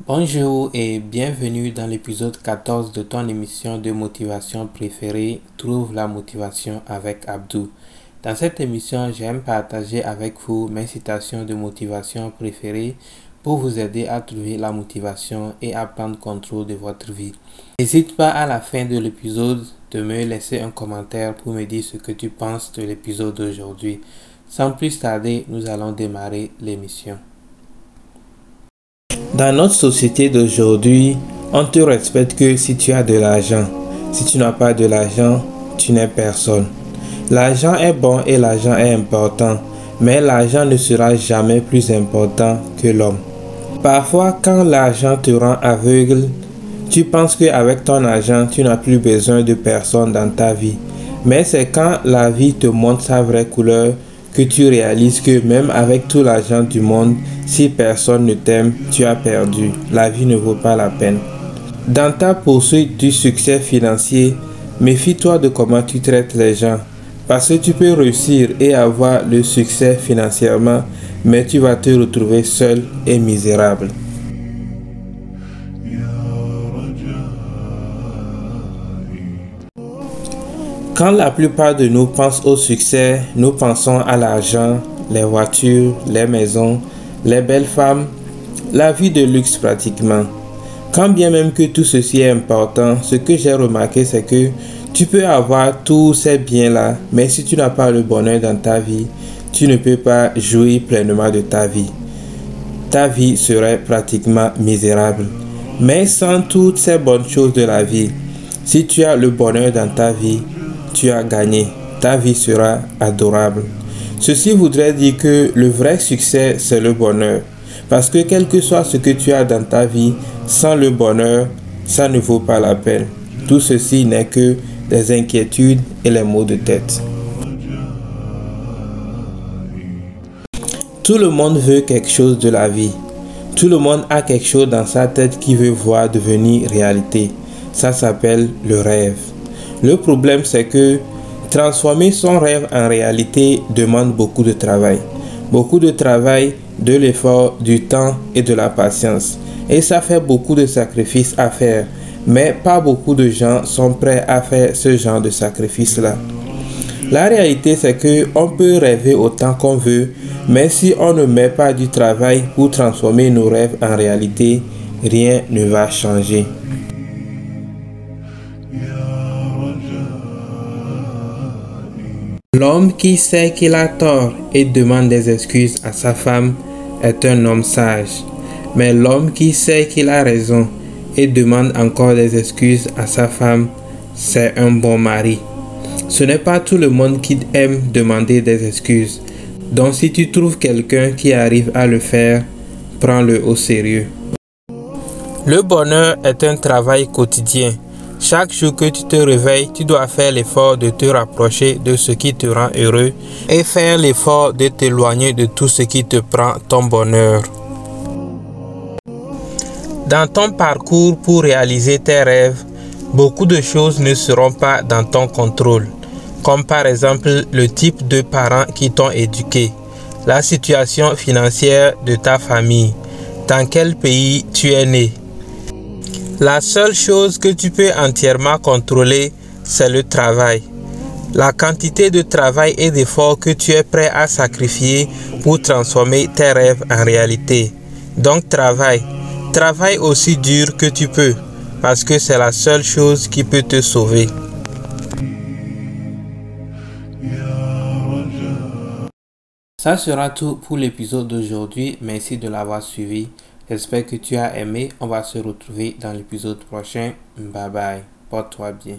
Bonjour et bienvenue dans l'épisode 14 de ton émission de motivation préférée Trouve la motivation avec Abdou. Dans cette émission, j'aime partager avec vous mes citations de motivation préférées pour vous aider à trouver la motivation et à prendre contrôle de votre vie. N'hésite pas à la fin de l'épisode de me laisser un commentaire pour me dire ce que tu penses de l'épisode d'aujourd'hui. Sans plus tarder, nous allons démarrer l'émission. Dans notre société d'aujourd'hui, on te respecte que si tu as de l'argent. Si tu n'as pas de l'argent, tu n'es personne. L'argent est bon et l'argent est important, mais l'argent ne sera jamais plus important que l'homme. Parfois, quand l'argent te rend aveugle, tu penses qu'avec ton argent, tu n'as plus besoin de personne dans ta vie. Mais c'est quand la vie te montre sa vraie couleur que tu réalises que même avec tout l'argent du monde, si personne ne t'aime, tu as perdu. La vie ne vaut pas la peine. Dans ta poursuite du succès financier, méfie-toi de comment tu traites les gens. Parce que tu peux réussir et avoir le succès financièrement, mais tu vas te retrouver seul et misérable. Quand la plupart de nous pensent au succès, nous pensons à l'argent, les voitures, les maisons, les belles femmes, la vie de luxe pratiquement. Quand bien même que tout ceci est important, ce que j'ai remarqué c'est que tu peux avoir tous ces biens-là, mais si tu n'as pas le bonheur dans ta vie, tu ne peux pas jouir pleinement de ta vie. Ta vie serait pratiquement misérable. Mais sans toutes ces bonnes choses de la vie, si tu as le bonheur dans ta vie, tu as gagné. Ta vie sera adorable. Ceci voudrait dire que le vrai succès, c'est le bonheur. Parce que quel que soit ce que tu as dans ta vie, sans le bonheur, ça ne vaut pas la peine. Tout ceci n'est que des inquiétudes et les maux de tête. Tout le monde veut quelque chose de la vie. Tout le monde a quelque chose dans sa tête qui veut voir devenir réalité. Ça s'appelle le rêve. Le problème, c'est que transformer son rêve en réalité demande beaucoup de travail. Beaucoup de travail, de l'effort, du temps et de la patience. Et ça fait beaucoup de sacrifices à faire. Mais pas beaucoup de gens sont prêts à faire ce genre de sacrifice-là. La réalité, c'est que on peut rêver autant qu'on veut, mais si on ne met pas du travail pour transformer nos rêves en réalité, rien ne va changer. L'homme qui sait qu'il a tort et demande des excuses à sa femme est un homme sage. Mais l'homme qui sait qu'il a raison et demande encore des excuses à sa femme, c'est un bon mari. Ce n'est pas tout le monde qui aime demander des excuses. Donc si tu trouves quelqu'un qui arrive à le faire, prends-le au sérieux. Le bonheur est un travail quotidien. Chaque jour que tu te réveilles, tu dois faire l'effort de te rapprocher de ce qui te rend heureux et faire l'effort de t'éloigner de tout ce qui te prend ton bonheur. Dans ton parcours pour réaliser tes rêves, beaucoup de choses ne seront pas dans ton contrôle, comme par exemple le type de parents qui t'ont éduqué, la situation financière de ta famille, dans quel pays tu es né, la seule chose que tu peux entièrement contrôler, c'est le travail. La quantité de travail et d'effort que tu es prêt à sacrifier pour transformer tes rêves en réalité. Donc travaille. Travaille aussi dur que tu peux, parce que c'est la seule chose qui peut te sauver. Ça sera tout pour l'épisode d'aujourd'hui. Merci de l'avoir suivi. J'espère que tu as aimé. On va se retrouver dans l'épisode prochain. Bye bye. Porte-toi bien.